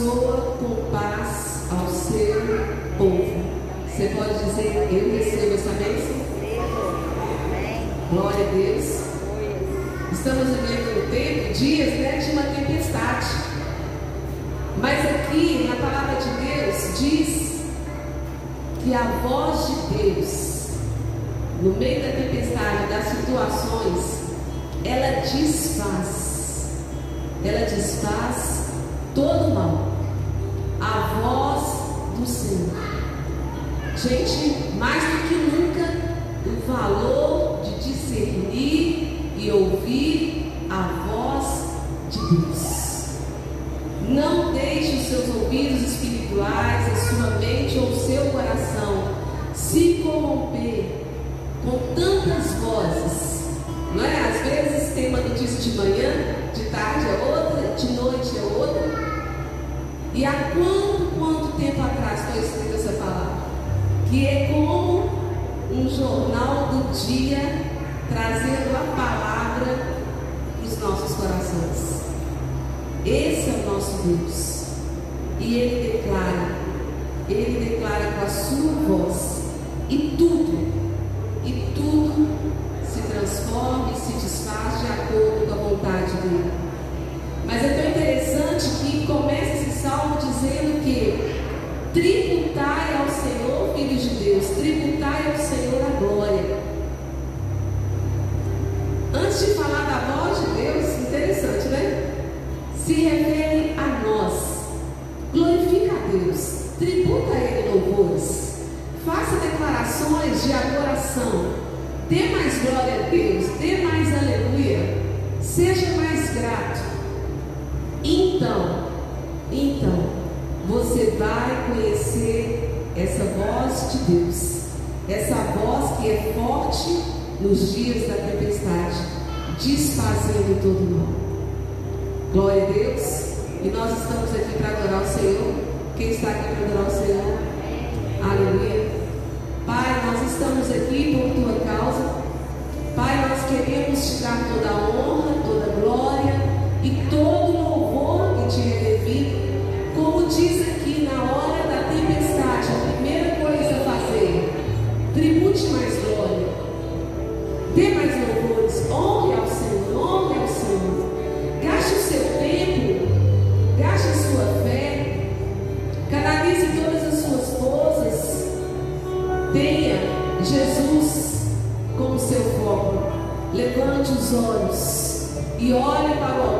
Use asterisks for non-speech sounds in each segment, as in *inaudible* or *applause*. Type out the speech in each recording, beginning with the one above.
abençoa com paz ao seu povo. Você pode dizer, eu recebo essa bênção? Glória a Deus. Estamos vivendo um tempo, dias né, de uma tempestade. Mas aqui na palavra de Deus diz que a voz de Deus, no meio da tempestade, das situações, ela desfaz. Ela desfaz todo o mal a voz do Senhor. Gente, mais do que nunca, o valor de discernir e ouvir a voz de Deus. Não deixe os seus ouvidos espirituais tua causa. Pai, nós queremos te dar toda a honra, toda a glória e todo olhos e olhe para o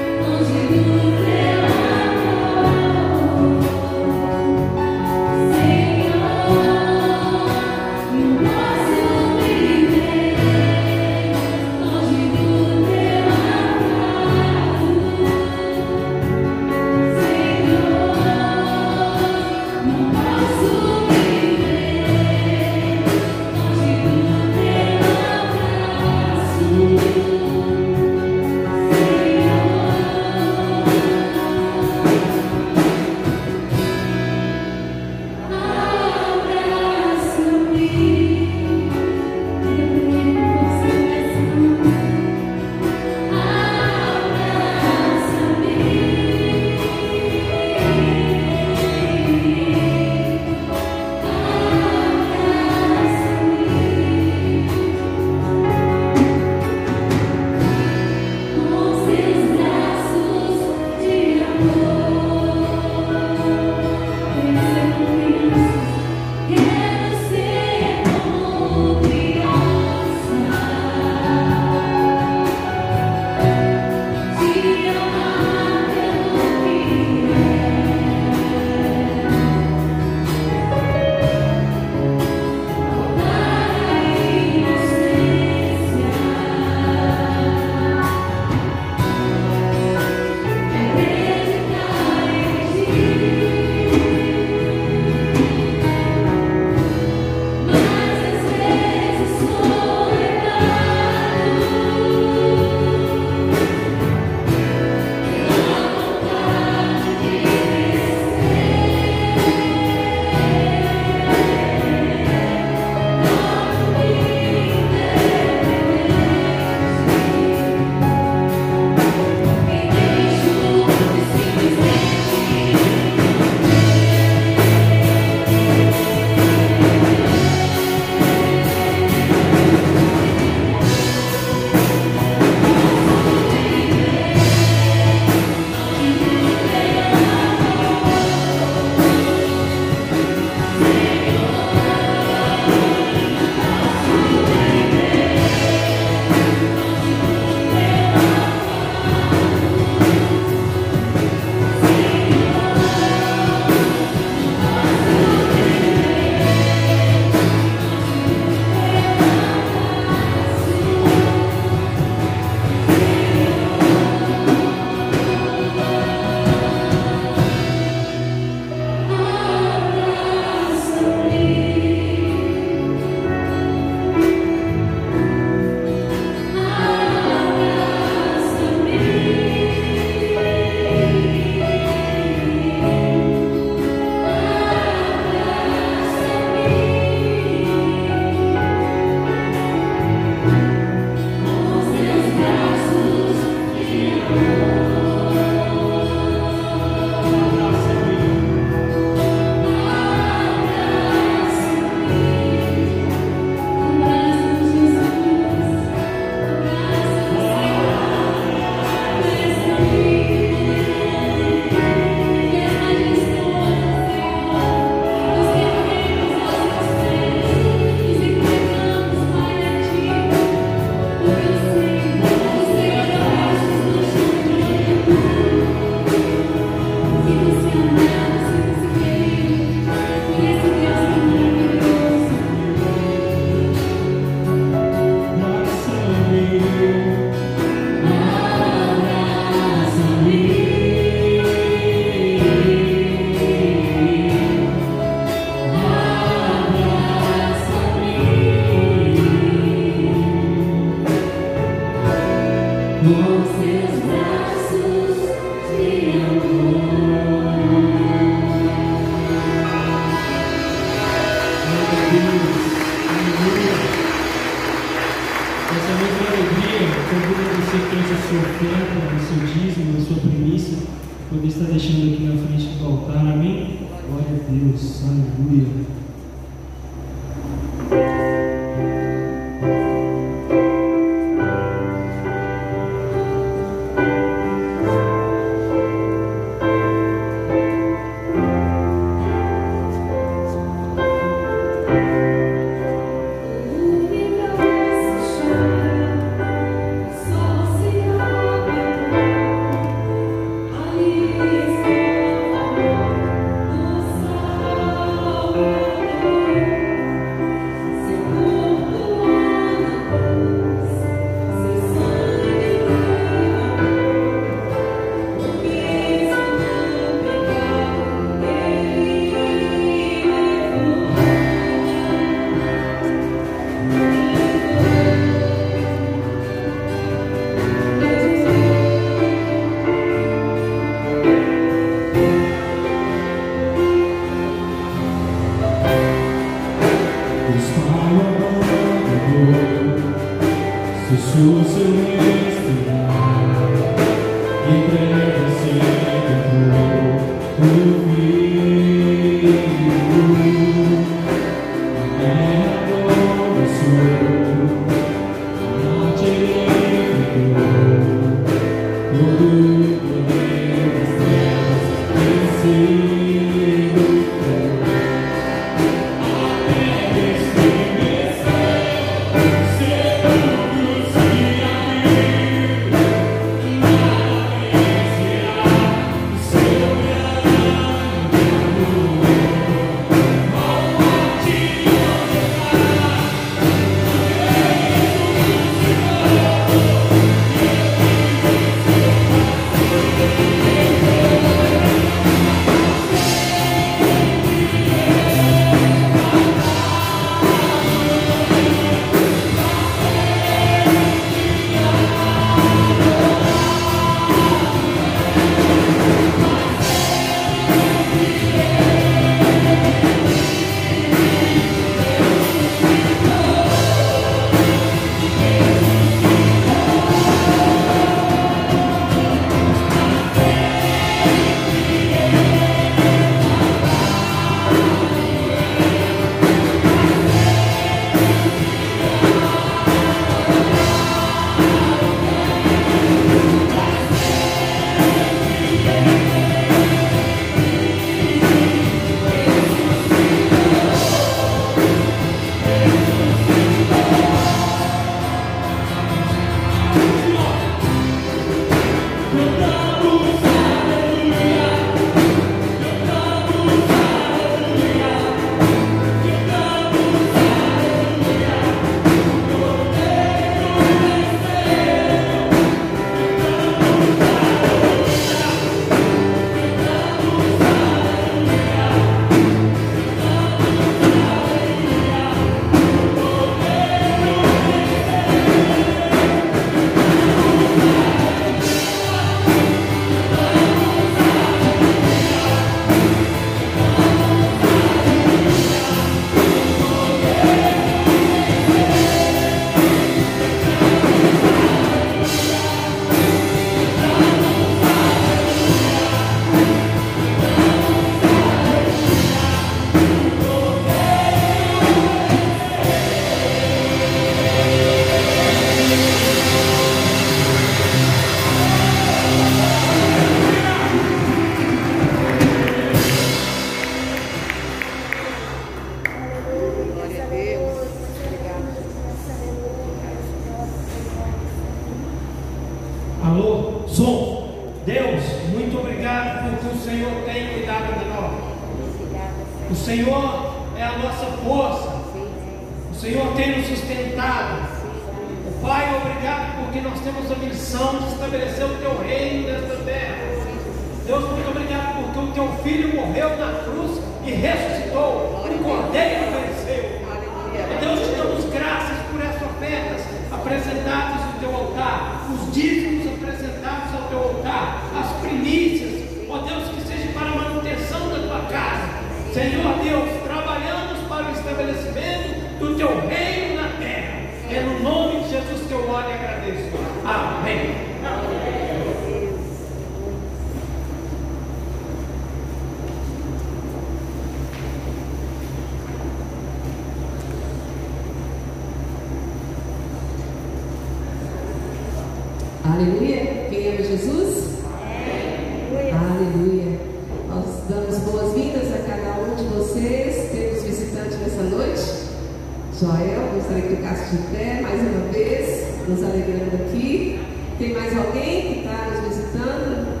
Joel, gostaria que ficasse de pé mais uma vez, nos alegrando aqui. Tem mais alguém que está nos visitando?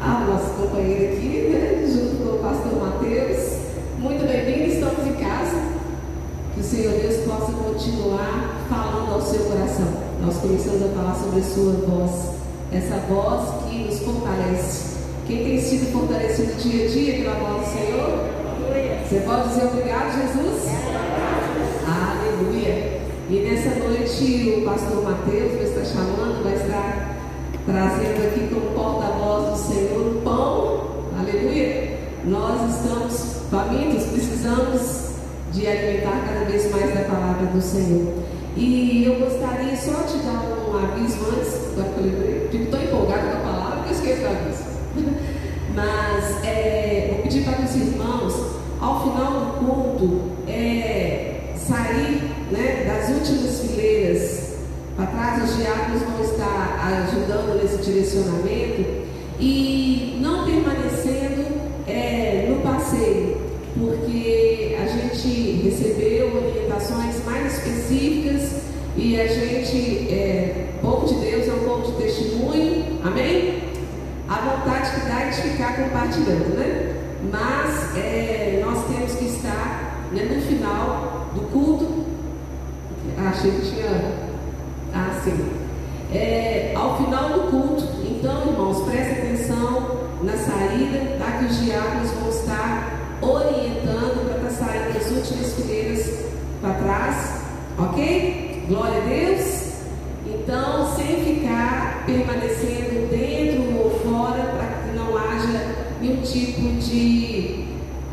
Ah, nosso companheiro aqui, né? junto com o pastor Mateus. Muito bem-vindo, estamos em casa. Que o Senhor Deus possa continuar falando ao seu coração. Nós começamos a falar sobre a sua voz, essa voz que nos fortalece. Quem tem sido fortalecido dia a dia pela voz do Senhor? Você pode dizer obrigado, Jesus? Aleluia. E nessa noite o pastor Mateus vai estar chamando, vai estar trazendo aqui como porta-voz do Senhor o pão. Aleluia. Nós estamos famintos, precisamos de alimentar cada vez mais da palavra do Senhor. E eu gostaria só de dar um aviso antes, agora que eu fico tão empolgada com a palavra que eu esqueço o aviso. *laughs* Mas é, vou pedir para os irmãos, ao final do culto, é, sair né, das últimas fileiras para trás, os diáconos vão estar ajudando nesse direcionamento e não permanecendo é, no passeio, porque a gente recebeu orientações mais específicas e a gente, é, povo de Deus é um povo de testemunho, amém? A vontade que dá é de ficar compartilhando, né? Mas é, nós temos que estar né, no final do culto. Ah, achei que tinha. Ah, sim. É, ao final do culto, então, irmãos, prestem atenção na saída, tá? Que os diáconos vão estar orientando para estar saindo das últimas fileiras para trás, ok? Glória a Deus. Então, sem ficar permanecendo dentro ou fora, para que não haja nenhum tipo de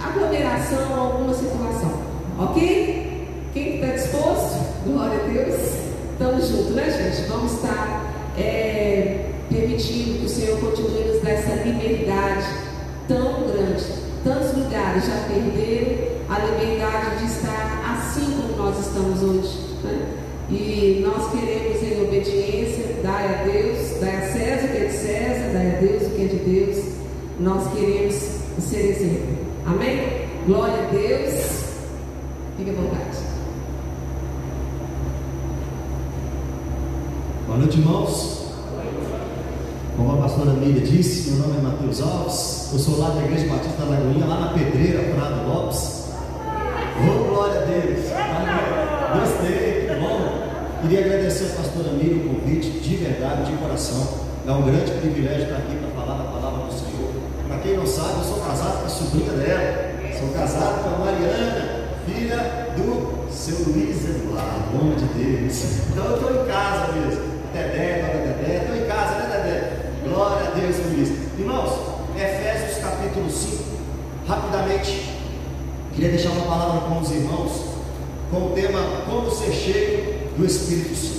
aglomeração ou alguma situação, ok? Disposto? Glória a Deus. Estamos juntos, né, gente? Vamos estar é, permitindo que o Senhor continue nos dar essa liberdade tão grande. Tantos lugares já perderam a liberdade de estar assim como nós estamos hoje. Né? E nós queremos, em obediência, dar a Deus, dar a César o que é de César, dar a Deus o que é de Deus. Nós queremos ser exemplo. Amém? Glória a Deus. Fique à vontade. Boa noite, irmãos. Como a pastora Miriam disse, meu nome é Matheus Alves, eu sou lá da Igreja Batista da Lagoinha, lá na Pedreira, Prado Lopes. Oh, glória a Deus! Gostei, que bom. Queria agradecer a pastora Miriam o convite, de verdade, de coração. É um grande privilégio estar aqui para falar da palavra do Senhor. Para quem não sabe, eu sou casado com a sobrinha dela. Sou casado com a Mariana, filha do seu Luiz Eduardo, homem de Deus. Então eu estou em casa mesmo. Dedé, Dona Dedé, estou em casa, né, Dedé? Glória a Deus por isso. Irmãos, Efésios capítulo 5, rapidamente, queria deixar uma palavra com os irmãos, com o tema Como ser cheio do Espírito Santo.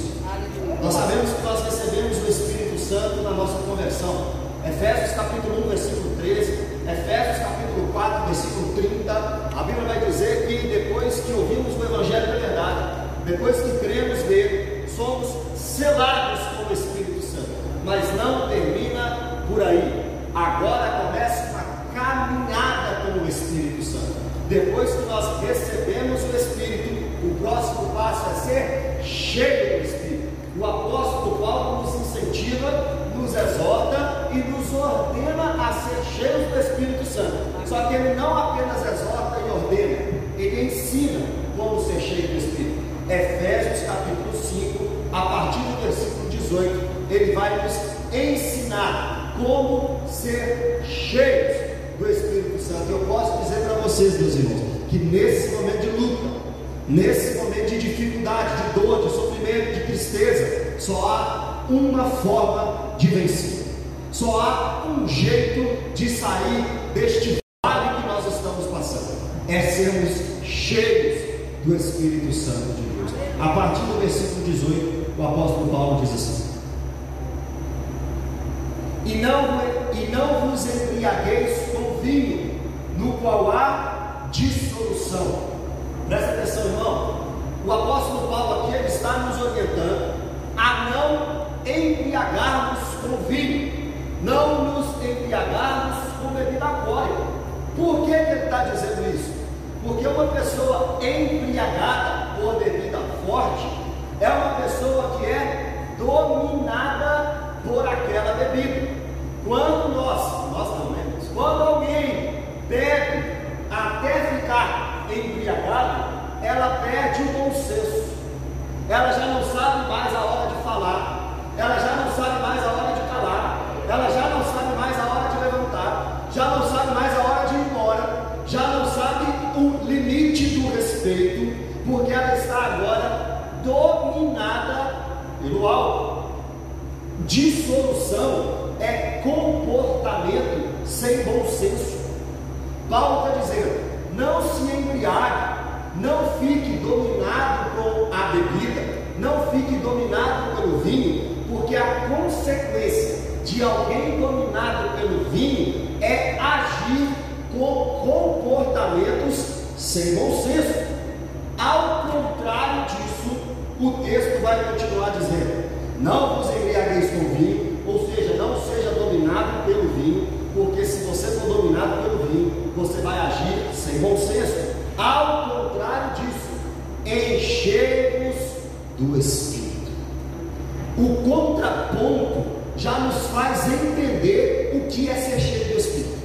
Nós sabemos que nós recebemos o Espírito Santo na nossa conversão. Efésios capítulo 1, versículo 13, Efésios capítulo 4, versículo 30, a Bíblia vai dizer que depois que ouvimos o Evangelho da verdade, depois que cremos nele, somos selados com o Espírito Santo. Mas não termina por aí. Agora começa uma caminhada com o Espírito Santo. Depois que nós recebemos o Espírito, o próximo passo é ser cheio do Espírito. O apóstolo Paulo nos incentiva, nos exorta e nos ordena a ser cheios do Espírito Santo. Só que ele não apenas exorta e ordena, ele ensina como ser cheio do Espírito. Efésios capítulo 5, a partir do versículo 18, ele vai nos ensinar como ser cheios do Espírito Santo. Eu posso dizer para vocês, meus irmãos, que nesse momento de luta, nesse momento de dificuldade, de dor, de sofrimento, de tristeza, só há uma forma de vencer. Só há um jeito de sair deste vale que nós estamos passando. É sermos cheios do Espírito Santo de Deus. A partir do versículo 18, o apóstolo Paulo diz assim: E não, e não vos embriagueis com vinho, no qual há dissolução. Presta atenção, irmão. O apóstolo Paulo aqui ele está nos orientando a não embriagar não nos embriagarmos com bebida alcoólica. Por que, que ele está dizendo isso? Porque uma pessoa embriagada por bebida forte é uma pessoa que é dominada por aquela bebida. Quando nós? Quando alguém bebe até ficar embriagado, ela perde o bom senso. Ela já não sabe mais a hora de falar. Ela já não sabe mais a hora de calar. Ela já não sabe mais a hora de levantar. Já não sabe mais a hora de ir embora. Já não sabe o limite do respeito. Porque ela está agora dominada pelo álcool. Dissolução é comportamento sem bom senso. Paulo está dizendo: não se embriague, não fique dominado com a bebida, não fique dominado pelo vinho, porque a consequência de alguém dominado pelo vinho é agir com comportamentos sem bom senso. Ao contrário disso, o texto vai continuar dizendo: não vos embriagueis com vinho, 6, bom senso, ao contrário disso, enchemos do Espírito. O contraponto já nos faz entender o que é ser cheio do Espírito.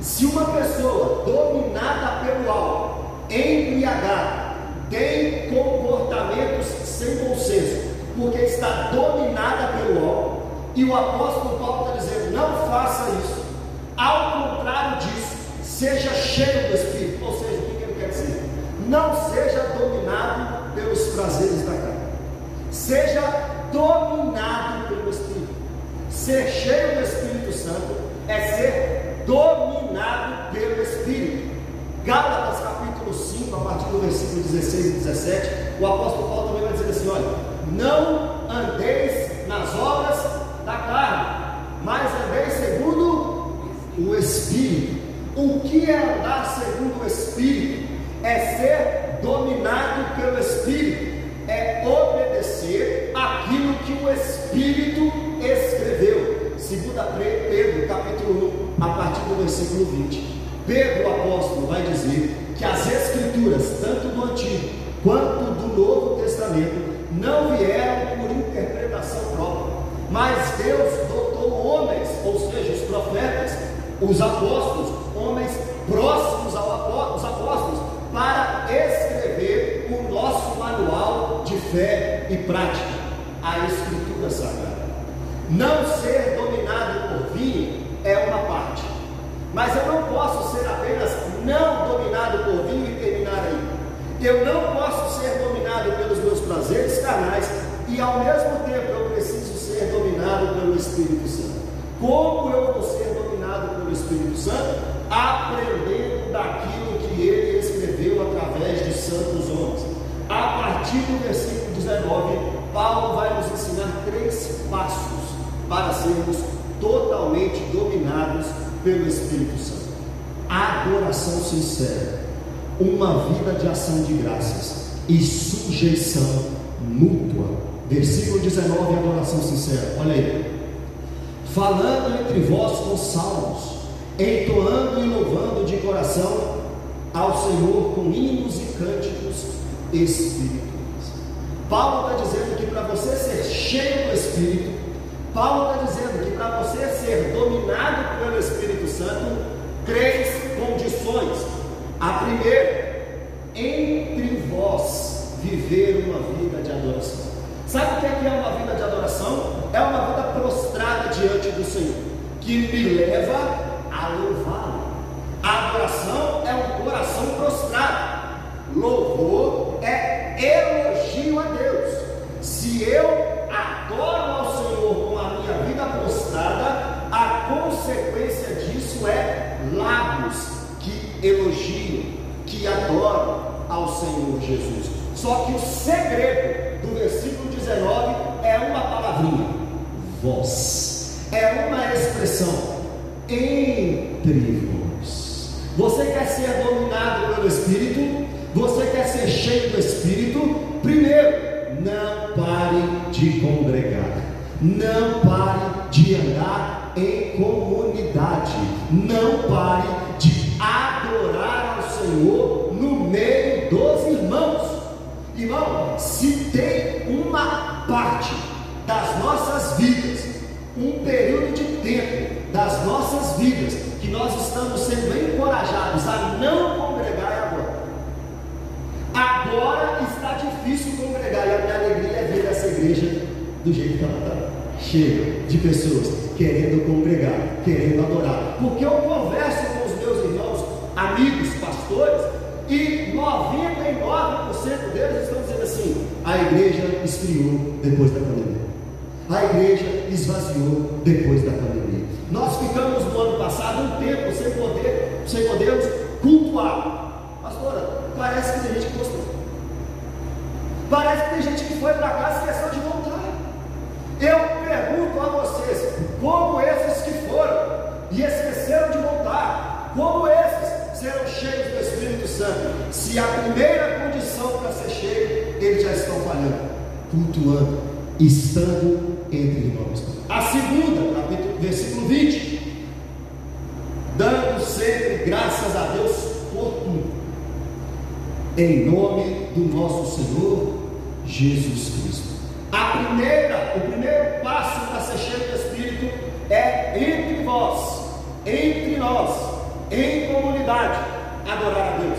Se uma pessoa dominada pelo álcool, embriagada, tem comportamentos sem consenso, porque está dominada pelo álcool, e o apóstolo Paulo está dizendo: não faça isso. Ao contrário disso, seja cheio do Espírito. Ou seja, o que ele quer dizer? Não seja dominado pelos prazeres da carne, seja dominado pelo Espírito. Ser cheio do Espírito Santo é ser dominado pelo Espírito. Gálatas capítulo 5, a partir do versículo 16 e 17, o apóstolo Paulo também vai dizer assim: olha, não andeis nas obras da carne, mas andeis segundo o Espírito. Que é andar segundo o Espírito? É ser dominado pelo Espírito, é obedecer aquilo que o Espírito escreveu. Segunda Pedro, capítulo 1, a partir do versículo 20. Pedro, apóstolo, vai dizer que as Escrituras, tanto do Antigo quanto do Novo Testamento, não vieram por interpretação própria, mas Deus dotou homens, ou seja, os profetas, os apóstolos, homens próximos aos apóstolos, para escrever o nosso manual de fé e prática, a Escritura Sagrada. Não ser dominado por vinho é uma parte, mas eu não posso ser apenas não dominado por vinho e terminar aí. Eu não posso ser dominado pelos meus prazeres carnais e ao mesmo tempo eu preciso ser dominado pelo Espírito Santo. Como eu vou ser dominado pelo Espírito Santo? aprendendo daquilo que ele escreveu através de santos homens. A partir do versículo 19, Paulo vai nos ensinar três passos para sermos totalmente dominados pelo Espírito Santo. Sincera, uma vida de ação de graças e sujeição mútua. Versículo 19, adoração sincera. Olha aí. Falando entre vós com salmos, entoando e louvando de coração ao Senhor com hinos e cânticos espirituais. Paulo está dizendo que para você ser cheio do Espírito, Paulo está dizendo que para você ser dominado pelo Espírito Santo, três condições. A primeira, entre vós viver uma vida de adoração. Sabe o que é, é uma vida de adoração? É uma vida prostrada diante do Senhor, que me leva a louvá-lo. A adoração é um coração prostrado. Louvor é elogio a Deus. Se eu adoro ao Senhor com a minha vida prostrada, a consequência disso é que elogiam, que adoram ao Senhor Jesus. Só que o segredo do versículo 19 é uma palavrinha: voz. É uma expressão entre vós. Você quer ser dominado pelo Espírito? Você quer ser cheio do Espírito? Primeiro, não pare de congregar, não pare de andar em comunidade. Não pare de adorar ao Senhor no meio dos irmãos. Irmão, se tem uma parte das nossas vidas, um período de tempo das nossas vidas que nós estamos sendo encorajados a não congregar é agora. Agora está difícil congregar e a minha alegria é ver essa igreja do jeito que ela está. Cheia de pessoas querendo congregar, querendo adorar. Porque eu converso com os meus irmãos, amigos, pastores, e 99% deles estão dizendo assim: a igreja esfriou depois da pandemia. A igreja esvaziou depois da pandemia. Nós ficamos no ano passado um tempo sem poder, sem podermos cultuar. Pastora, parece que tem gente que gostou. Parece que tem gente que foi para casa cultuando, estando entre irmãos. A segunda, capítulo, versículo 20, dando sempre graças a Deus por tudo, em nome do nosso Senhor Jesus Cristo. A primeira, o primeiro passo para ser cheio do Espírito é entre vós, entre nós, em comunidade, adorar a Deus.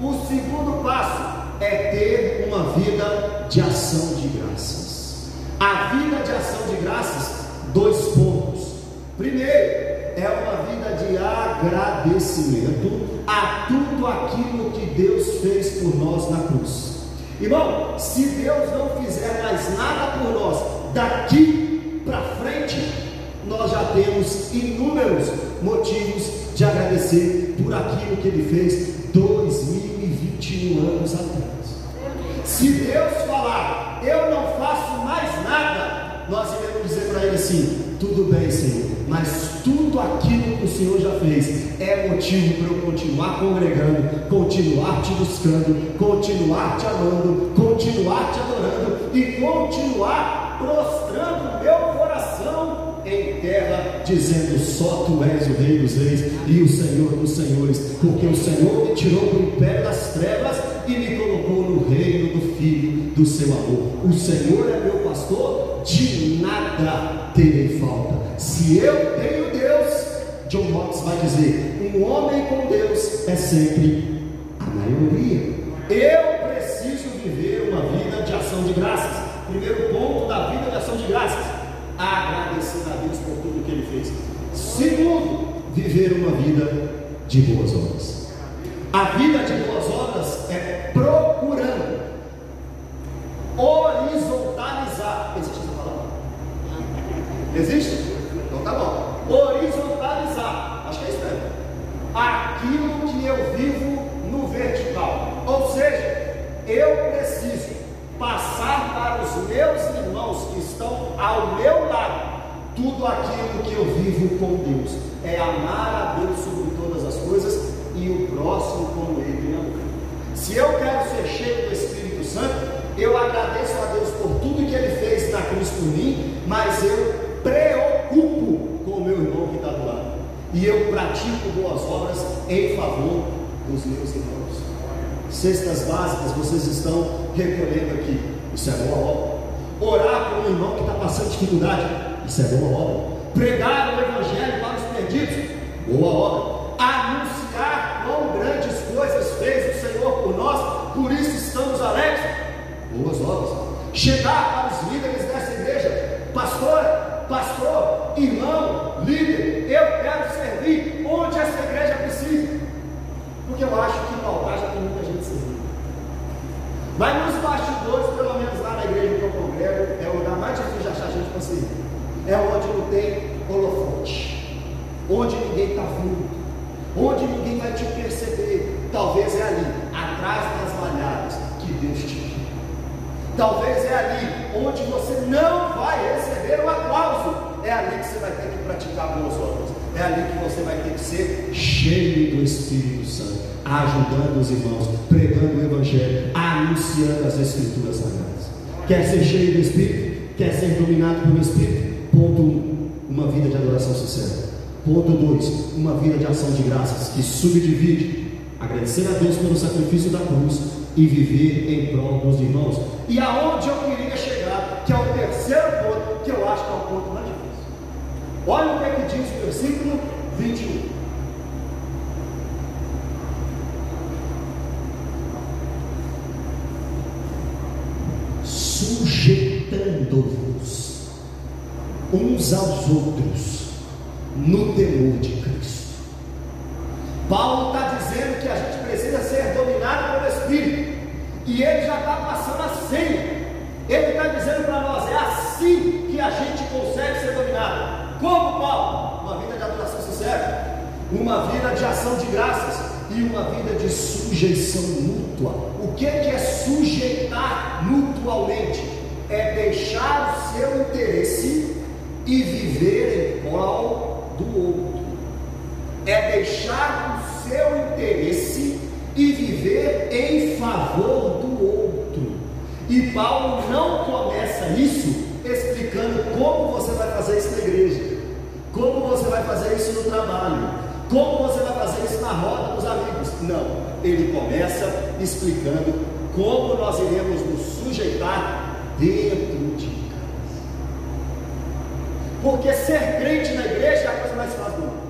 O segundo passo é ter uma vida de ação de graças. A vida de ação de graças, dois pontos. Primeiro, é uma vida de agradecimento a tudo aquilo que Deus fez por nós na cruz. Irmão, se Deus não fizer mais nada por nós daqui para frente, nós já temos inúmeros motivos de agradecer por aquilo que Ele fez 2021 anos atrás. Se Deus falar, eu não faço mais nada, nós iremos dizer para Ele assim: tudo bem, Senhor, mas tudo aquilo que o Senhor já fez é motivo para eu continuar congregando, continuar te buscando, continuar te amando, continuar te adorando e continuar prostrando meu coração em terra, dizendo: Só tu és o Rei dos Reis e o Senhor dos Senhores, porque o Senhor me tirou do império das trevas e me colocou no reino do Filho do seu amor. O Senhor é meu pastor, de nada terei falta. Se eu tenho Deus, John Knox vai dizer: um homem com Deus é sempre a maioria. Eu preciso viver uma vida de ação de graças. Primeiro ponto da vida de ação de graças: agradecer a Deus por tudo que Ele fez. Segundo, viver uma vida de boas obras. A vida de boas obras é procurando horizontalizar. Existe essa palavra? Existe? Então tá bom. Horizontalizar. Acho que é isso mesmo. Aquilo que eu vivo no vertical. Ou seja, eu preciso passar para os meus irmãos que estão ao meu lado tudo aquilo que eu vivo com Deus. É amar a Deus sobre todas as coisas e o próximo como ele me ama. Se eu quero ser cheio do Espírito Santo, eu agradeço a Deus por tudo que Ele fez na cruz por mim, mas eu preocupo com o meu irmão que está do lado. E eu pratico boas obras em favor dos meus irmãos. Cestas básicas vocês estão recolhendo aqui. Isso é boa obra. Orar por um irmão que está passando dificuldade. Isso é boa obra. Pregar o Evangelho para os perdidos. Boa obra. Anunciar quão grandes coisas fez o Senhor por nós, por isso estamos alegres. Boas obras. Chegar para os líderes dessa igreja, pastor, pastor, irmão, líder, eu quero servir onde essa igreja precisa. Porque eu acho que no altar já tem muita gente servindo. Mas nos bastidores, pelo menos lá na igreja que eu congrego, é o lugar mais difícil de achar gente para servir. É onde não tem holofote, onde ninguém está vindo, onde ninguém vai te perceber. Talvez é ali, atrás das malhadas, que Deus te quer. Talvez é ali onde você não vai receber o aplauso. É ali que você vai ter que praticar boas obras. É ali que você vai ter que ser cheio do Espírito Santo, ajudando os irmãos, pregando o Evangelho, anunciando as Escrituras Sagradas. Quer ser cheio do Espírito? Quer ser dominado pelo Espírito? Ponto 1. Um, uma vida de adoração sincera. Ponto 2, uma vida de ação de graças que subdivide agradecer a Deus pelo sacrifício da cruz e viver em prol dos irmãos. E aonde eu queria chegar, que é o terceiro ponto, que eu acho que é o ponto mais difícil. Olha o que é que diz o versículo 21. Sujeitando-vos uns aos outros no temor de Cristo. Paulo está dizendo que a gente precisa ser dominado pelo Espírito, e ele já está passando a senha. Ele está dizendo para nós: é assim que a gente consegue ser dominado. Como Paulo? Uma vida de adoração sincera, uma vida de ação de graças e uma vida de sujeição mútua. O que é sujeitar mutualmente? É deixar o seu interesse e viver em prol do outro. É deixar o seu interesse e viver em favor do outro. E Paulo não começa isso explicando como você vai fazer isso na igreja, como você vai fazer isso no trabalho, como você vai fazer isso na roda dos amigos. Não, ele começa explicando como nós iremos nos sujeitar dentro de casa. Porque ser crente na igreja é a coisa mais fácil do mundo.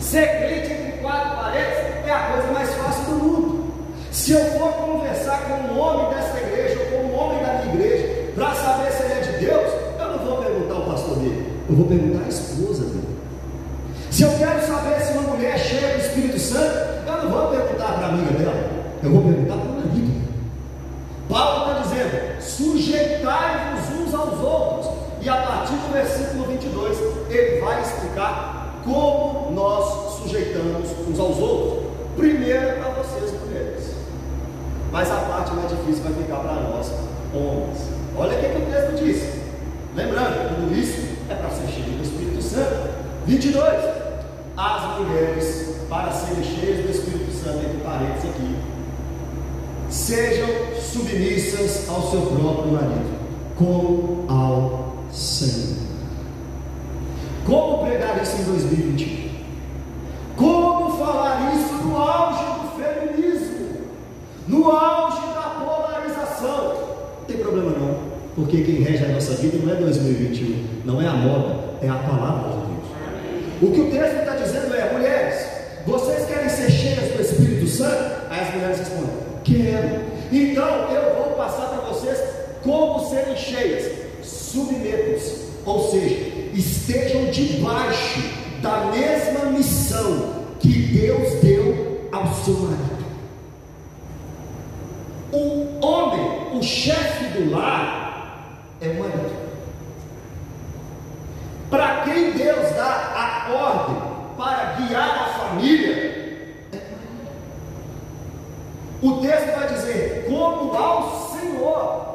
Ser crente entre quatro paredes é a coisa mais fácil do mundo. Se eu for conversar com um homem dessa igreja ou com um homem da minha igreja para saber se ele é de Deus, eu não vou perguntar ao pastor dele, eu vou perguntar à esposa dele. Se eu quero saber se uma mulher é cheia do Espírito Santo, eu não vou perguntar para a amiga dela, eu vou perguntar para o marido. Paulo está dizendo: sujeitai-vos uns aos outros. E a partir do versículo 22, ele como nós sujeitamos uns aos outros. Primeiro para vocês, mulheres. Mas a parte mais difícil vai ficar para nós, homens. Olha o que, que o texto diz. Lembrando, tudo isso é para ser cheio do Espírito Santo. 22. As mulheres, para serem cheias do Espírito Santo, entre parênteses aqui, sejam submissas ao seu próprio marido, como ao Senhor. Como pregar isso em 2021? Como falar isso no auge do feminismo, no auge da polarização? Não tem problema não, porque quem rege a nossa vida não é 2021, não é a moda, é a palavra de Deus. O que o texto está dizendo é, mulheres, vocês querem ser cheias do Espírito Santo? Aí as mulheres respondem, Quero. Então eu vou passar para vocês como serem cheias. Submetam-se, ou seja, estejam debaixo da mesma missão que Deus deu ao seu marido. O homem, o chefe do lar, é o marido. Para quem Deus dá a ordem para guiar a família, o texto vai dizer, como ao Senhor.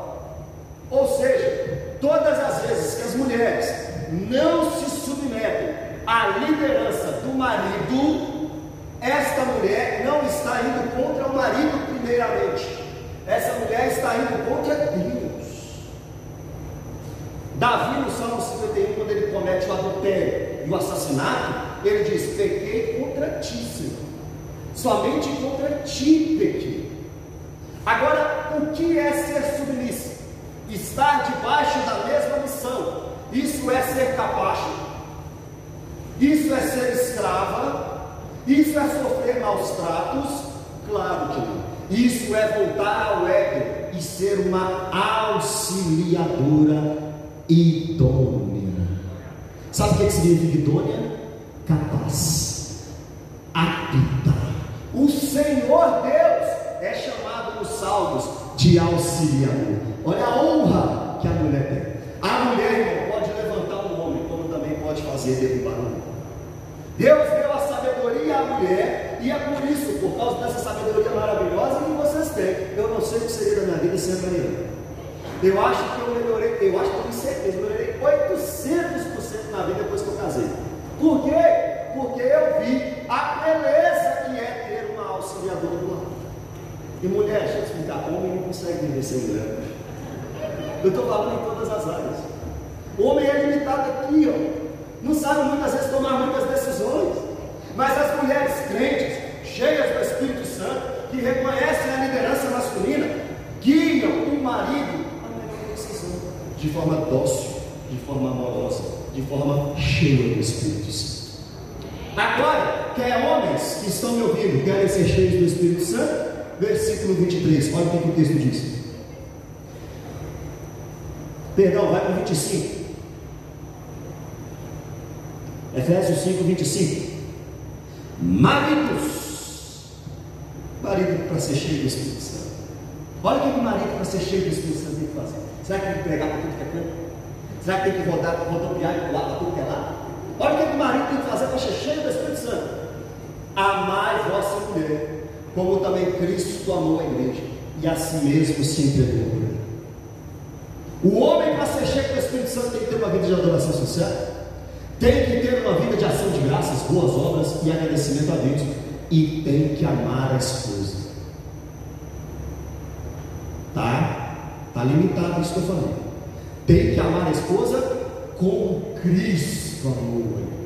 Ou seja, todas as vezes que as mulheres não se submetem à liderança do marido, esta mulher não está indo contra o marido, primeiramente. Essa mulher está indo contra Deus. Davi, no Salmo 51, quando ele comete o adultério e o assassinato, ele diz: Pequei contra ti, Senhor. Somente contra ti pequei. Agora, o que é ser submissa? Estar debaixo da mesma missão. Isso é ser capaz. Isso é ser escrava. Isso é sofrer maus tratos? Claro que não. Isso é voltar ao ego e ser uma auxiliadora idônea. Sabe o que significa idônea? Capaz, apta o Senhor Deus é chamado nos Salmos de auxiliador. Olha a honra que a mulher tem. A mulher pode levantar um homem, como também pode fazer derrubar um homem. Deus deu a sabedoria à mulher, e é dessa sabedoria maravilhosa que vocês têm. Eu não sei o que seria da minha vida sem a. Eu acho que eu melhorei, eu acho que eu tenho certeza, melhorei 800% na vida depois que eu casei. Por quê? Porque eu vi a beleza que é auxiliador do lar. E mulher, deixa eu explicar, homem não consegue viver sem mulher. Eu estou falando em todas as áreas. O homem é limitado aqui, ó. Não sabe muitas vezes tomar muitas decisões. Mas as mulheres crentes, cheias do Espírito que reconhecem a liderança masculina, guiam o marido a melhor decisão, de forma dócil, de forma amorosa, de forma cheia do Espírito Santo. Agora, quer homens que estão me ouvindo, querem ser cheios do Espírito Santo? Versículo 23, olha o que o texto diz. Perdão, vai para o 25. Efésios 5, 25. Maridos. Marido para ser cheio do Espírito Santo. Olha o que o marido para ser cheio do Espírito Santo tem que fazer. Será que tem que pregar para tudo que é canto? Será que tem que rodar, rodopiar e pular para tudo que é lá? Olha o que o marido tem que fazer para ser cheio do Espírito Santo. Amai vossa mulher, como também Cristo amou a igreja, e a si mesmo se entregou. O homem, para ser cheio do Espírito Santo, tem que ter uma vida de adoração sincera, tem que ter uma vida de ação de graças, boas obras e agradecimento a Deus, e tem que amar a esposa. Tá? Tá limitado isso que eu falei. Tem que amar a esposa como Cristo amou a igreja.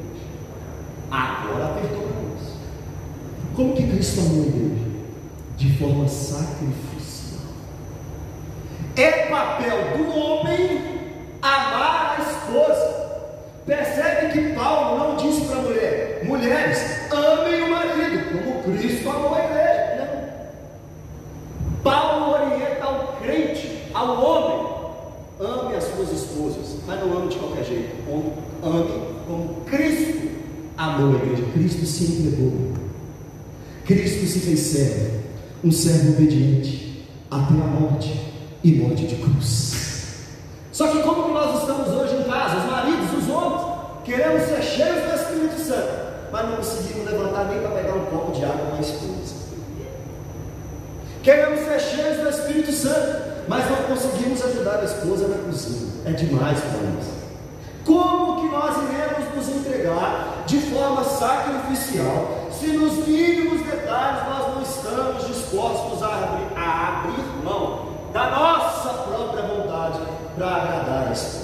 Agora apertou para nós. Como que Cristo amou a igreja? De forma sacrificial. É papel do homem amar a esposa. Percebe que Paulo não disse para a mulher: mulheres, amem o marido, como Cristo amou a igreja. Não. Paulo orienta ao crente, ao homem: ame as suas esposas, mas não ame de qualquer jeito. Ame como Cristo amou a igreja. Cristo se entregou. Cristo se fez servo, um servo obediente até a morte e morte de cruz. Só que como nós estamos hoje em casa, os maridos, os homens, queremos ser cheios do Espírito Santo, mas não conseguimos levantar nem para pegar um copo de água com a esposa. Queremos ser cheios do Espírito Santo, mas não conseguimos ajudar a esposa na cozinha. É demais para nós. Como que nós iremos nos entregar de forma sacrificial se nos mínimos detalhes nós não estamos dispostos a abrir, a abrir mão da nossa própria vontade para agradar a esposa.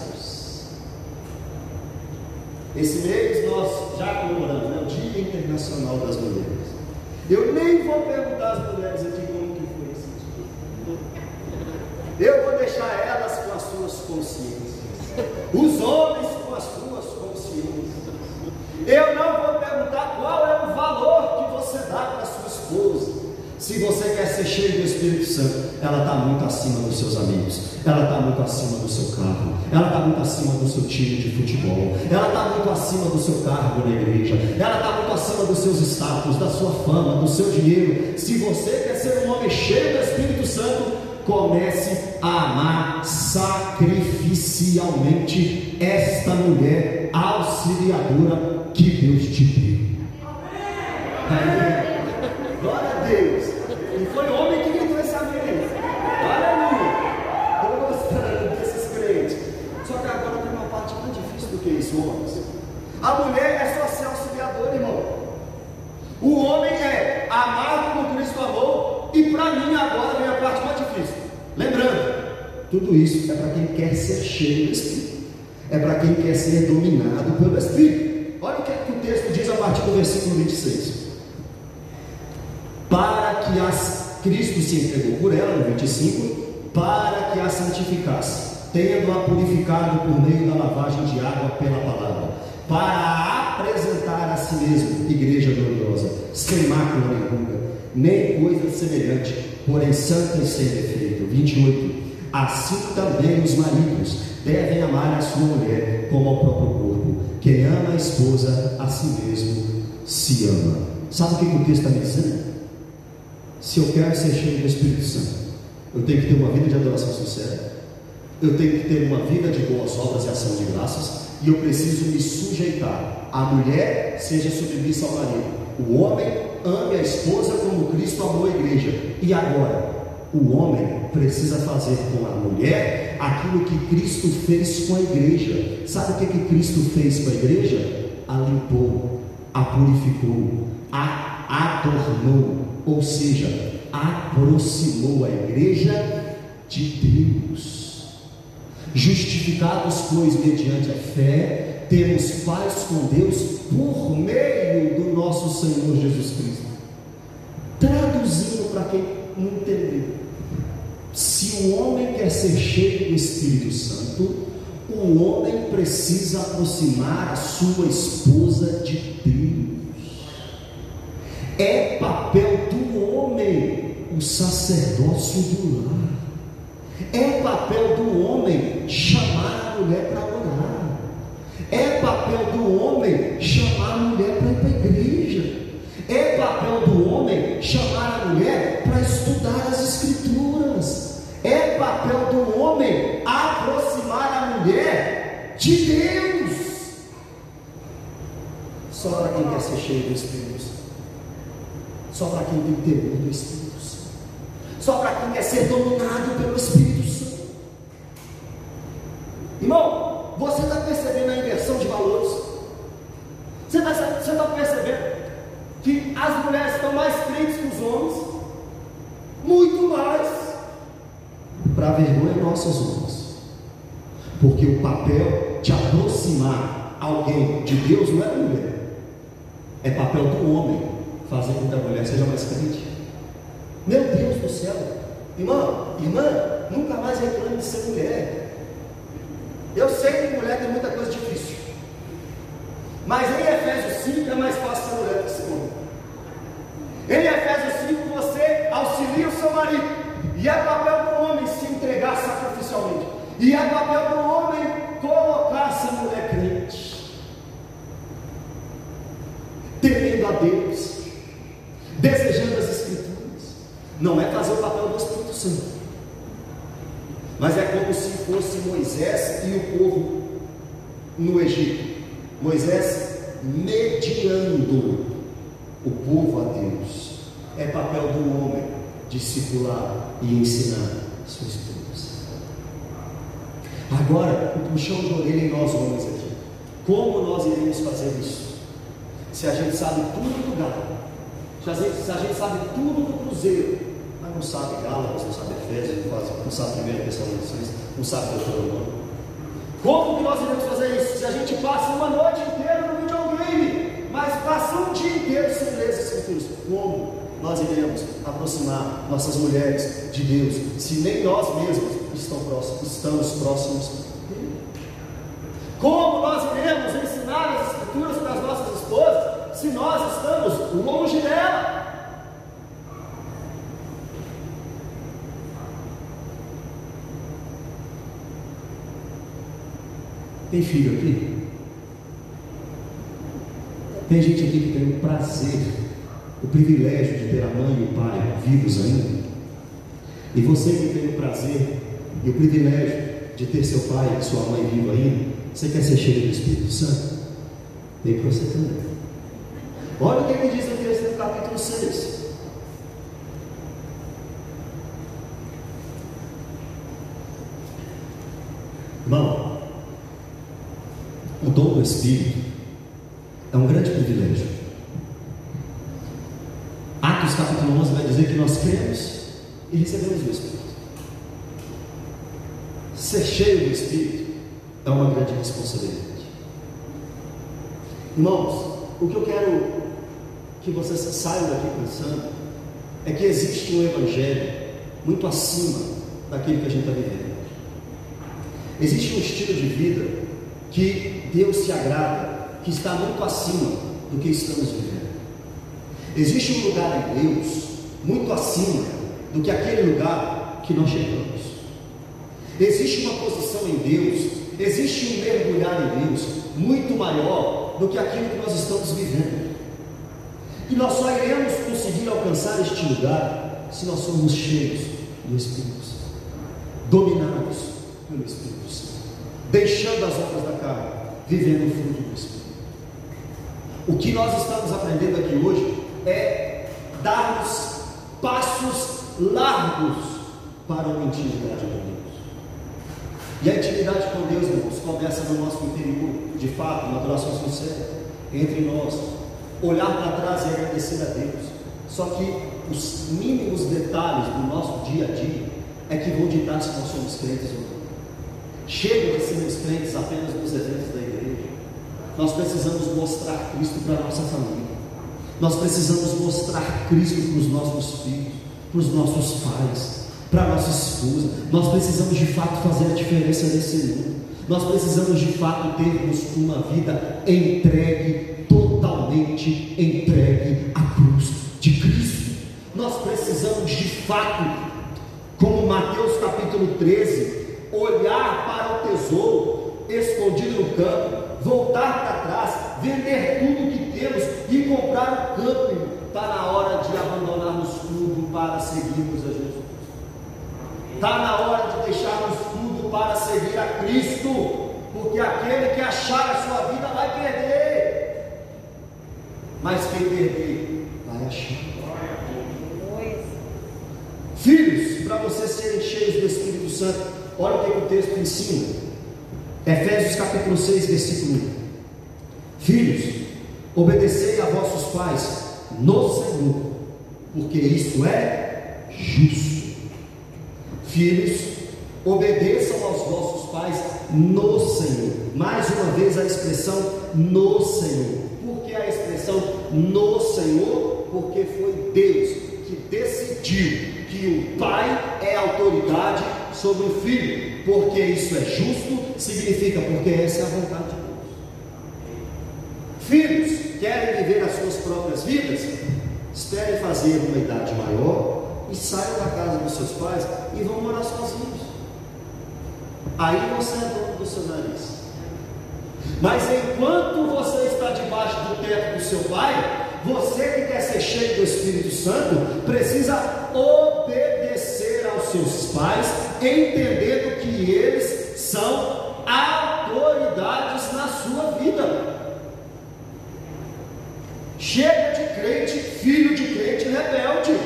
Esse mês nós já comemoramos né, o Dia Internacional das Mulheres. Eu nem vou perguntar às mulheres aqui como que foi esse dia. Eu vou deixar elas com as suas consciências. Os homens com as suas consciências. Eu não vou perguntar qual é o valor que você dá para sua esposa. Se você quer ser cheio do Espírito Santo, ela está muito acima dos seus amigos, ela está muito acima do seu carro, ela está muito acima do seu time de futebol, ela está muito acima do seu cargo na igreja, ela está muito acima dos seus status, da sua fama, do seu dinheiro. Se você quer ser um homem cheio do Espírito Santo, comece a amar sacrificialmente esta mulher auxiliadora que Deus te deu. Amém. Glória a Deus. E foi homem que gritou esse amém. Aleluia. Estou gostando desses crentes. Só que agora tem uma parte mais difícil do que isso, homens. A mulher é só ser auxiliadora, irmão. O homem é amar como Cristo amou. E para mim agora vem a parte mais difícil. Lembrando, tudo isso é para quem quer ser cheio do Espírito. É para quem quer ser dominado pelo Espírito. Olha o que, é que o texto diz a partir do versículo 26 para que as Cristo se entregou por ela, no 25, para que a santificasse, tendo-a purificado por meio da lavagem de água pela palavra, para apresentar a si mesmo igreja gloriosa, sem mácula nem ruga, nem coisa semelhante, porém santa e sem defeito. 28. Assim também os maridos devem amar a sua mulher como ao próprio corpo. Quem ama a esposa, a si mesmo se ama. Sabe o que o texto está me dizendo? Se eu quero ser cheio do Espírito Santo, eu tenho que ter uma vida de adoração sincera, eu tenho que ter uma vida de boas obras e ação de graças, e eu preciso me sujeitar. A mulher seja submissa ao marido, o homem ame a esposa como Cristo amou a igreja. E agora, o homem precisa fazer com a mulher aquilo que Cristo fez com a igreja. Sabe o que, que Cristo fez com a igreja? A limpou, a purificou, a adornou, ou seja, aproximou a igreja de Deus. Justificados, pois, mediante a fé, temos paz com Deus por meio do nosso Senhor Jesus Cristo. Traduzindo para quem não entendeu. Se o homem quer ser cheio do Espírito Santo, o homem precisa aproximar a sua esposa de Deus. É papel do homem o sacerdócio do lar. É papel do homem chamar a mulher para orar. É papel do homem chamar a mulher para ir para a igreja. É papel do homem chamar a mulher estudar as escrituras. É papel do homem aproximar a mulher de Deus. Só para quem quer ser cheio do Espírito Santo. Só para quem tem temor do Espírito Santo. Só para quem quer ser dominado pelo Espírito Santo. Irmão, você está percebendo a inversão de valores? Você está tá percebendo que as mulheres estão mais crentes que os homens? Muito mais. Para vergonha nossas homens. Porque o papel de aproximar alguém de Deus não é mulher. É papel do homem fazer com que a mulher seja mais crente. Meu Deus do céu. Irmã, irmã, nunca mais reclame de ser mulher. Eu sei que mulher tem muita coisa difícil. Mas em Efésios 5 é mais fácil ser mulher do que ser homem. Em Efésios 5 você auxilia o seu marido. E é papel do homem se entregar sacrificialmente. E é papel do homem colocar essa mulher crente. Temendo a Deus. Desejando as escrituras. Não é fazer o papel do Espírito Santo. Mas é como se fosse Moisés e o povo no Egito. Moisés mediando o povo a Deus. É papel do homem discipular e ensinar sua esposa. Agora, o puxão de orelha em nós homens aqui. Como nós iremos fazer isso? Se a gente sabe tudo do galo, se a gente, se a gente sabe tudo do cruzeiro, mas não sabe Gálatas, não sabe Efésios, não sabe primeira Tessalonicenses, não sabe Deuteronômio. Como que nós iremos fazer isso? Se a gente passa uma noite inteira no videogame, mas passa um dia inteiro sem ler as escrituras, como nós iremos aproximar nossas mulheres de Deus, se nem nós mesmos estamos próximos, dele? Como nós iremos ensinar as escrituras para as nossas esposas, se nós estamos longe dela? Tem filho aqui? Tem gente aqui que tem o prazer, o privilégio de ter a mãe e o pai vivos ainda? E você que tem o prazer e o privilégio de ter seu pai e sua mãe vivo ainda, você quer ser cheio do Espírito Santo? Tem para você também. Olha o que ele diz aqui no capítulo 6. Irmão, o dom do Espírito é um grande privilégio. Atos capítulo 11 vai dizer que nós cremos e recebemos o Espírito. Ser cheio do Espírito é uma grande responsabilidade. Irmãos, o que eu quero que vocês saiam daqui pensando é que existe um Evangelho muito acima daquele que a gente está vivendo. Existe um estilo de vida que Deus se agrada, que está muito acima do que estamos vivendo. Existe um lugar em Deus muito acima do que aquele lugar que nós chegamos. Existe uma posição em Deus, existe um mergulhar em Deus muito maior do que aquilo que nós estamos vivendo. E nós só iremos conseguir alcançar este lugar se nós formos cheios do Espírito Santo, dominados pelo Espírito Santo, deixando as obras da carne, vivendo o fruto do Espírito. O que nós estamos aprendendo aqui hoje é darmos passos largos para uma intimidade com Deus. E a intimidade com Deus, irmãos, começa no nosso interior, de fato, uma adoração sincera entre nós, olhar para trás e agradecer a Deus. Só que os mínimos detalhes do nosso dia a dia é que vão ditar se nós somos crentes ou não. Chega de sermos crentes apenas nos eventos da igreja. Nós precisamos mostrar Cristo para a nossa família. Nós precisamos mostrar Cristo para os nossos filhos, para os nossos pais, para a nossa esposa. Nós precisamos de fato fazer a diferença nesse mundo. Nós precisamos de fato termos uma vida entregue, totalmente entregue à cruz de Cristo. Nós precisamos de fato, como Mateus capítulo 13, olhar para o tesouro escondido no campo, voltar para trás, vender tudo que temos e comprar o. Está na hora de abandonarmos tudo para seguirmos a Jesus. Está na hora de deixarmos tudo para seguir a Cristo, porque aquele que achar a sua vida vai perder, mas quem perder vai achar. Filhos, para vocês serem cheios do Espírito Santo, olha o que o texto ensina. Efésios capítulo 6, versículo 1. Filhos, obedecei a vossos pais no Senhor, porque isso é justo. Filhos, obedeçam aos vossos pais no Senhor. Mais uma vez a expressão no Senhor. Por que a expressão no Senhor? Porque foi Deus que decidiu que o pai é autoridade sobre o filho, porque isso é justo, significa porque essa é a vontade de Deus. Filhos querem viver as suas próprias vidas, esperem fazer uma idade maior e saiam da casa dos seus pais e vão morar sozinhos. Aí você é dono do seu nariz. Mas enquanto você está debaixo do teto do seu pai, você que quer ser cheio do Espírito Santo, precisa obedecer aos seus pais, entendendo que eles são autoridades na sua vida. Chega de crente, filho de crente rebelde.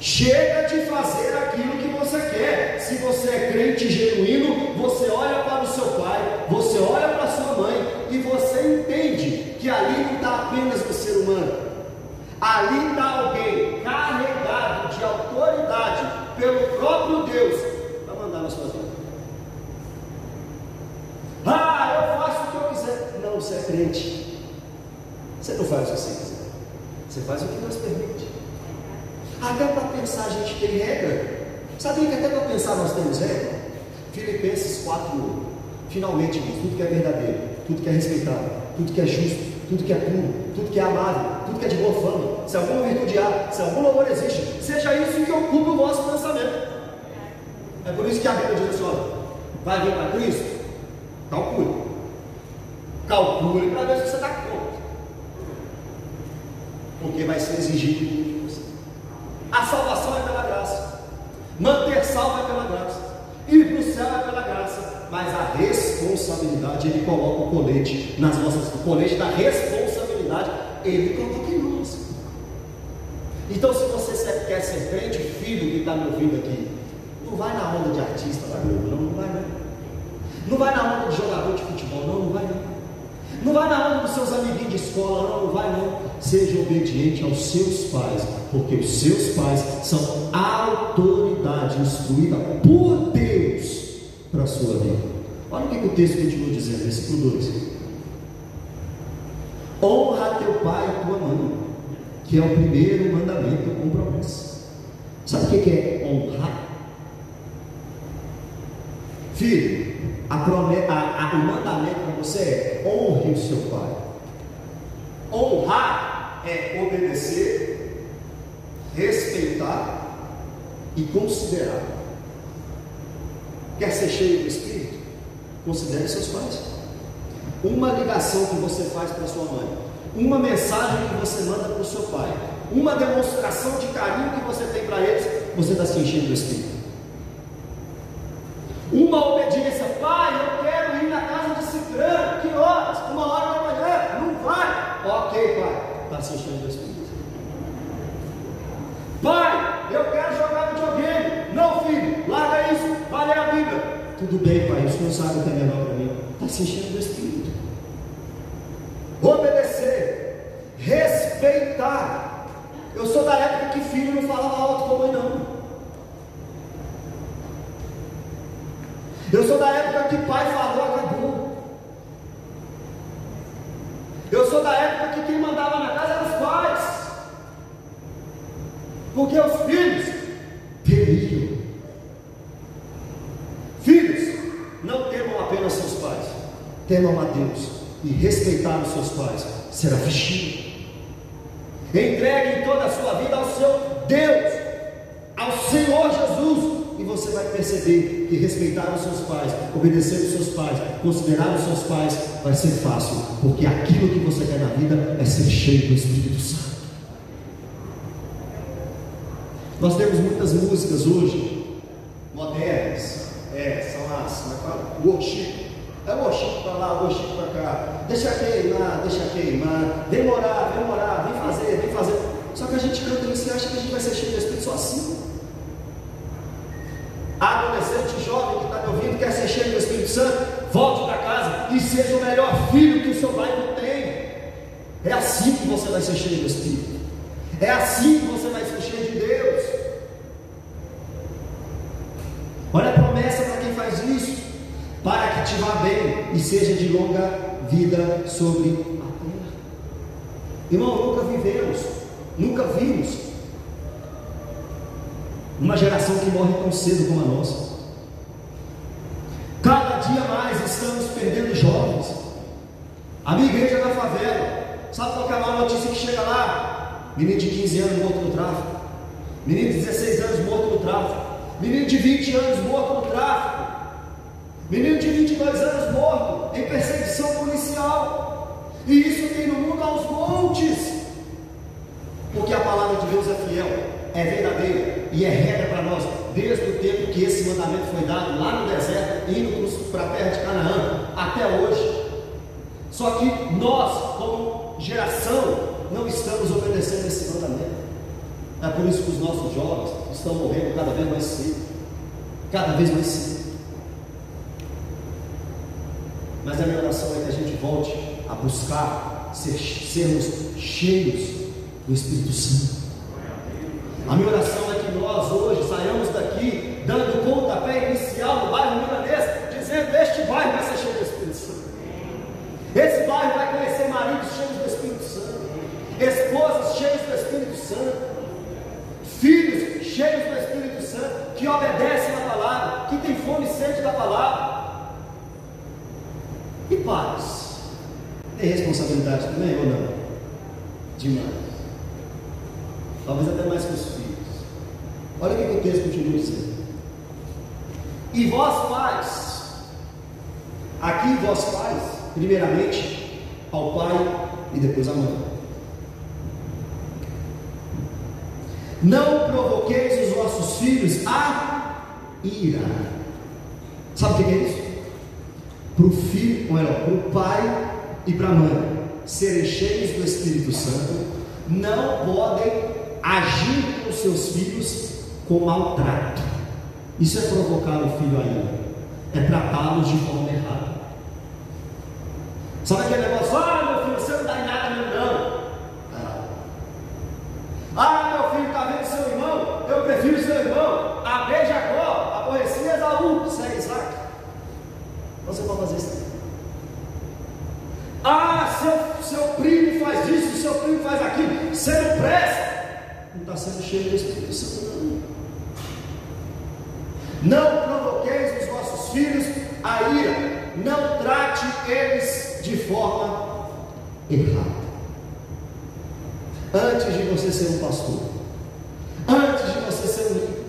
Chega de fazer aquilo que você quer. Se você é crente genuíno, você olha para o seu pai, você olha para a sua mãe e você entende que ali não está apenas o ser humano, ali está alguém carregado de autoridade pelo próprio Deus para mandar na sua vida. Ah, eu faço o que eu quiser. Não, você é crente. Você não faz o que você quiser. Você faz o que Deus permite. Até para pensar a gente tem regra. Sabia que até para pensar nós temos regra? Filipenses 4, Finalmente, tudo que é verdadeiro, tudo que é respeitável, tudo que é justo, tudo que é puro, tudo que é amável, tudo que é de boa fama, se alguma virtude há, se algum louvor existe, seja isso que ocupe o vosso pensamento. É por isso que a Bíblia diz assim: olha, vai vir para Cristo? Calcule. Calcule para ver se você está conta. Porque vai ser exigido de você. A salvação é pela graça. Manter salvo é pela graça. Ir para o céu é pela graça mas a responsabilidade, ele coloca o colete nas nossas, o colete da responsabilidade, ele coloca em nós. Então, se você quer ser crente, filho que está me ouvindo aqui, não vai na onda de artista não, não vai não. Não vai na onda de jogador de futebol, não, não vai não. Não vai na onda dos seus amiguinhos de escola, não, não vai não. Seja obediente aos seus pais, porque os seus pais são autoridade instruída por Deus para a sua vida. Olha o que, o texto continua dizendo, versículo 2: Honra teu pai e tua mãe, que é o primeiro mandamento com promessa. Sabe o que é honrar? Filho, a a, a, o mandamento para você é honre o seu pai. Honrar é obedecer, respeitar e considerar. Quer ser cheio do Espírito? Considere seus pais. Uma ligação que você faz para sua mãe, uma mensagem que você manda para o seu pai, uma demonstração de carinho que você tem para eles, você está se enchendo do Espírito. Uma obediência, pai, eu quero ir na casa de Cicrano, que horas? Uma hora da manhã, não vai. Ok, pai, está se enchendo do Espírito. Pai, eu quero jogar videogame. Não, filho, larga isso, vai ler a Bíblia. Tudo bem, pai, isso não sabe o que é melhor para mim. Está se enchendo do Espírito. Obedecer, respeitar. Eu sou da época que filho não falava alto com mãe, não. Eu sou da época que pai falou, acabou. Eu sou da época que quem mandava na casa eram os pais. Porque os filhos temiam. Filhos, não temam apenas seus pais, temam a Deus e respeitar os seus pais será vestido. Entregue toda a sua vida ao seu Deus, ao Senhor Jesus, você vai perceber que respeitar os seus pais, obedecer os seus pais, considerar os seus pais, vai ser fácil, porque aquilo que você quer na vida é ser cheio do Espírito Santo. Nós temos muitas músicas hoje, modernas, é, são as, como é que fala? Worship. É worship para lá, worship para cá. Deixa queimar, deixa queimar. Vem morar, vem morar, vem fazer, vem fazer. Só que a gente canta isso e acha que a gente vai ser cheio do Espírito só assim. Adolescente jovem que está me ouvindo, quer ser cheio do Espírito Santo, volte para casa e seja o melhor filho que o seu pai não tem. É assim que você vai ser cheio do Espírito. É assim que você vai ser cheio de Deus. Olha a promessa para quem faz isso. Para que te vá bem e seja de longa vida sobre a terra. Irmão, nunca vivemos, nunca vimos uma geração que morre tão cedo como a nossa. Cada dia mais estamos perdendo jovens. A minha igreja da favela, sabe qual é a maior notícia que chega lá? Menino de 15 anos morto no tráfico. Menino de 16 anos morto no tráfico. Menino de 20 anos morto no tráfico. Menino de 22 anos morto em perseguição policial. E isso tem no mundo aos montes. Porque a palavra de Deus é fiel, é verdadeira e é regra para nós, desde o tempo que esse mandamento foi dado lá no deserto, indo para a terra de Canaã, até hoje. Só que nós, como geração, não estamos obedecendo esse mandamento. É por isso que os nossos jovens estão morrendo cada vez mais cedo. Cada vez mais cedo. Mas a minha oração é que a gente volte a buscar ser, sermos cheios do Espírito Santo. A minha oração é que nós hoje saiamos daqui dando pontapé inicial no bairro milanês, dizendo: Este bairro vai ser cheio. Esse bairro vai conhecer maridos cheios do Espírito Santo, esposas cheias do Espírito Santo, filhos cheios do Espírito Santo, que obedecem a palavra, que têm fome e sede da palavra. E pais? Tem responsabilidade também ou não? Demais. Talvez até mais que os filhos. Olha o que o texto continua dizendo. E vós pais, aqui vós pais, primeiramente ao pai e depois à mãe. Não provoqueis os vossos filhos a ira. Sabe o que é isso? para o filho, ou melhor, para o pai e para a mãe serem cheios do Espírito Santo, não podem agir com seus filhos com maltrato. Isso é provocar o filho a ira, é tratá-los de forma errada. Sabe aquele negócio? Ah, meu filho, você não dá em nada meu não. Ah, meu filho, está vendo seu irmão? Eu prefiro seu irmão. A B Jacó, aborreci Esaú. Segue Isaac. Você pode fazer isso. Ah, seu, seu primo faz isso, seu primo faz aquilo. Você não presta. Não está sendo cheio do Espírito Santo, não. Não provoqueis os vossos filhos a ira. Não trate eles de forma errada. Antes de você ser um pastor, antes de você ser um líder,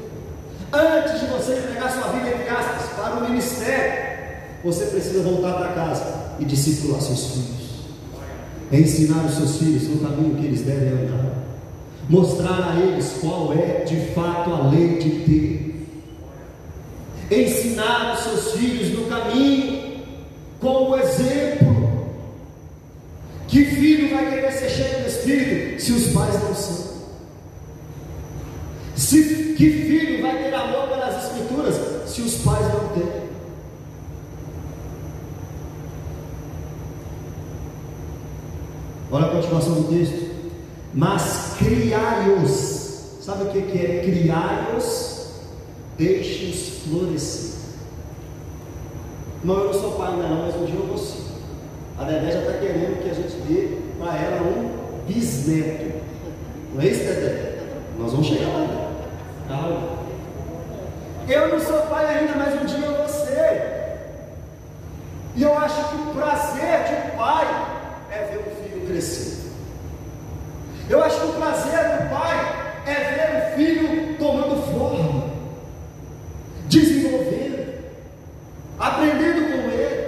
antes de você entregar sua vida em aspas para o ministério, você precisa voltar para casa e discipular seus filhos. ensinar os seus filhos no caminho que eles devem andar. Mostrar a eles qual é de fato a lei de Deus. Ensinar os seus filhos no caminho com o exemplo. Que filho vai querer ser cheio do Espírito se os pais não são? Se, que filho vai ter amor pelas Escrituras se os pais não têm? Olha a continuação do texto. Mas criai-os. Sabe o que é criai-os? Deixe-os florescer. Não, eu não sou pai ainda não, mas um dia eu vou sim. A Dedé já está querendo que a gente dê para ela um bisneto. Não é isso, Dedé? Nós vamos chegar lá. Né? Calma. Eu não sou pai ainda, mas um dia eu vou ser. E eu acho que o prazer de um pai é ver um filho crescer. Eu acho que o prazer do pai é ver o filho tomando forma, desenvolvendo, aprendendo com ele.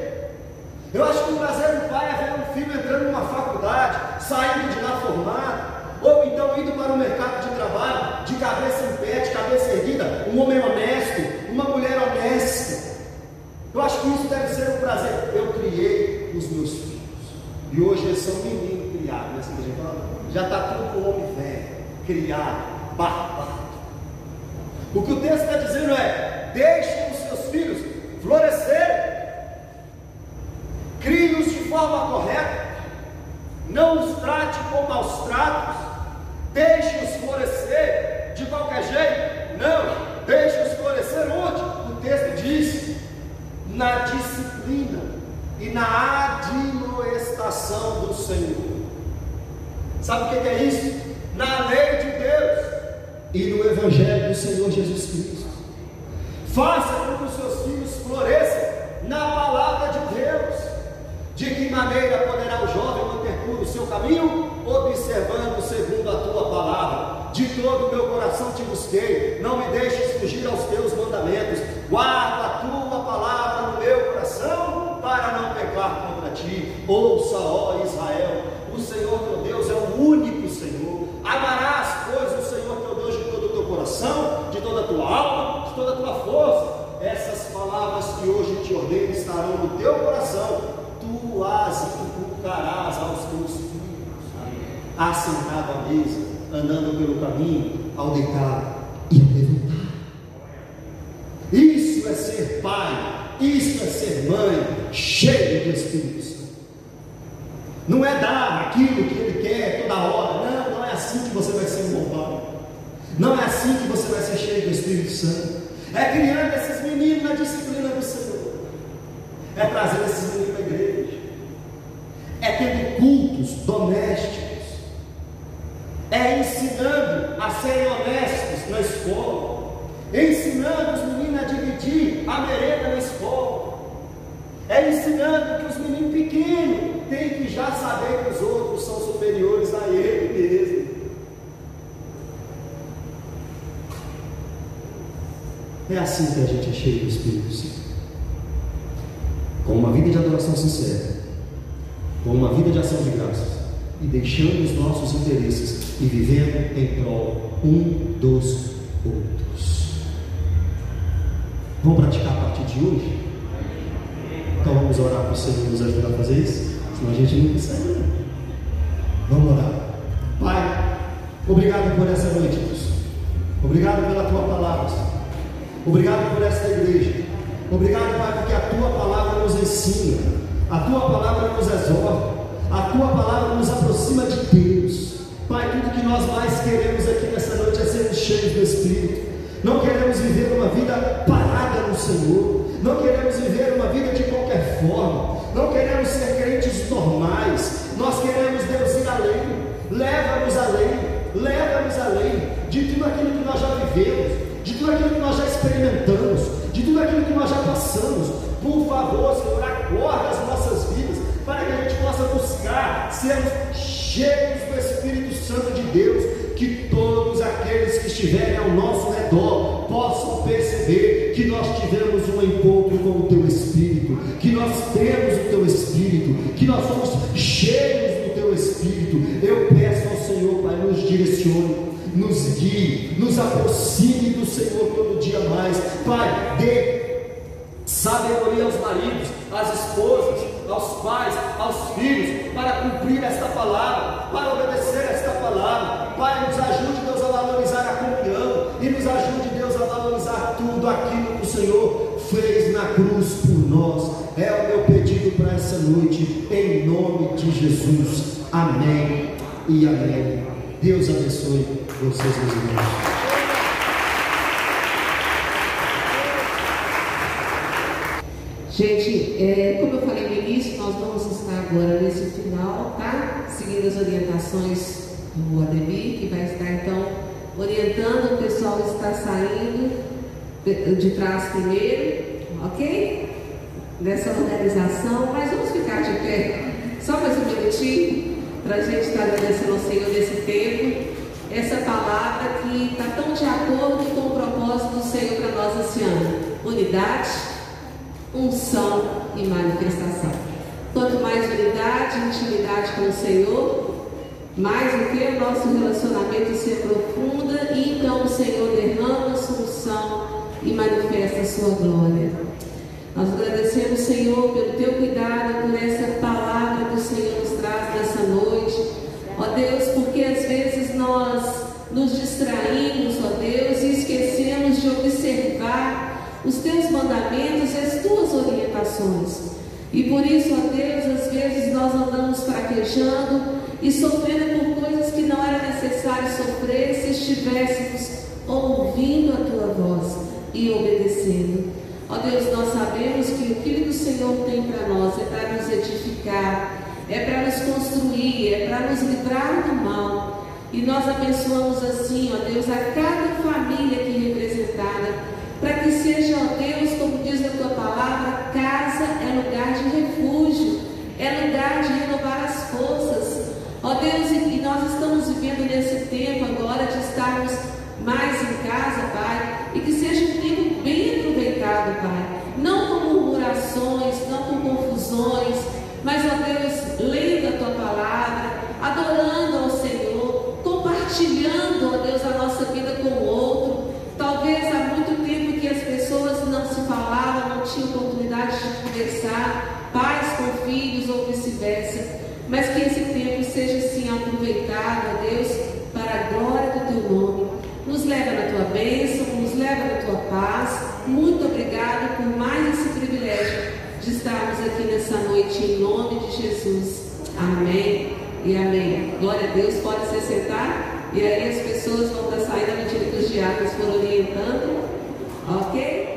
Eu acho que o prazer do pai é ver um filho entrando numa faculdade, saindo de lá formado, ou então indo para o mercado de trabalho, de cabeça em pé, de cabeça erguida, um homem honesto, uma mulher honesta. Eu acho que isso deve ser um prazer. Eu criei os meus filhos. E hoje eles são meninos criados, né? Assim Já está tudo com homem velho, criado, barbado. O que o texto está dizendo é: deixem adoração sincera, com uma vida de ação de graças, e deixando os nossos interesses e vivendo em prol um dos outros. Vamos praticar a partir de hoje? Então vamos orar para o Senhor nos ajudar a fazer isso? Senão a gente não consegue. Não. Vamos orar. Pai, obrigado por essa noite, Deus. Obrigado pela tua palavra. Obrigado por esta igreja. Obrigado, Pai, porque a tua palavra ensina, a tua palavra nos exorta, a tua palavra nos aproxima de Deus. Pai, tudo que nós mais queremos aqui nessa noite é ser cheios do Espírito. Não queremos viver uma vida parada no Senhor. Não queremos viver uma vida de qualquer forma. Não queremos ser crentes normais. Nós queremos Deus ir além. Leva-nos além. Leva-nos além de tudo aquilo que nós já vivemos, de tudo aquilo que nós já experimentamos, de tudo aquilo que nós já passamos. Por favor, Senhor, acorda as nossas vidas para que a gente possa buscar sermos cheios do Espírito Santo de Deus que todos aqueles que estiverem ao nosso redor possam perceber que nós tivemos um encontro com o Teu Espírito, que nós temos o Teu Espírito, que nós somos cheios do Teu Espírito. Eu peço ao Senhor, Pai, nos direcione, nos guie, nos aproxime do Senhor todo dia mais. Pai, dê sabedoria aos maridos, às esposas, aos pais, aos filhos, para cumprir esta palavra, para obedecer esta palavra. Pai, nos ajude, Deus, a valorizar a comunhão e nos ajude, Deus, a valorizar tudo aquilo que o Senhor fez na cruz por nós. É o meu pedido para essa noite, em nome de Jesus. Amém e amém. Deus abençoe vocês, meus irmãos. Gente, é, como eu falei no início, nós vamos estar agora nesse final, tá? Seguindo as orientações do Ademir, que vai estar então orientando o pessoal que está saindo de, de trás primeiro, ok? Nessa organização, mas vamos ficar de pé só mais um minutinho para a gente estar agradecendo ao Senhor nesse tempo, que está tão de acordo com o propósito do Senhor para nós esse ano: unidade unção e manifestação. Quanto mais unidade e intimidade com o Senhor, mais o que o nosso relacionamento se aprofunda e então o Senhor derrama a sua unção e manifesta a sua glória. Nós agradecemos, Senhor, pelo teu cuidado, por essa palavra que o Senhor nos traz nessa noite. Ó Deus, porque às vezes nós nos distraímos, ó Deus, e esquecemos de observar os teus mandamentos e as tuas orientações. E por isso, ó Deus, às vezes nós andamos fraquejando e sofrendo por coisas que não era necessário sofrer se estivéssemos ouvindo a tua voz e obedecendo. Ó Deus, nós sabemos que aquilo que o Senhor tem para nós é para nos edificar, é para nos construir, é para nos livrar do mal. E nós abençoamos assim, ó Deus, a cada família aqui representada para que seja, ó Deus, como diz a tua palavra, casa é lugar de refúgio, é lugar de renovar as forças. Ó Deus, e nós estamos vivendo nesse tempo agora de estarmos mais em casa, Pai, e que seja um tempo bem aproveitado, Pai. Não com murmurações, não com confusões, mas, ó Deus, lendo a tua palavra, adorando ao Senhor, compartilhando, ó Deus, a nossa vida com o outro. Talvez há muito tempo que as pessoas não se falavam, não tinham oportunidade de conversar, pais com filhos ou vice-versa. Mas que esse tempo seja assim aproveitado, ó Deus, para a glória do teu nome. Nos leva na tua bênção, nos leva na tua paz. Muito obrigado por mais esse privilégio de estarmos aqui nessa noite em nome de Jesus. Amém e amém. Glória a Deus, pode se sentar. E aí as pessoas vão estar saindo à medida que os diáconos foram orientando. Ok?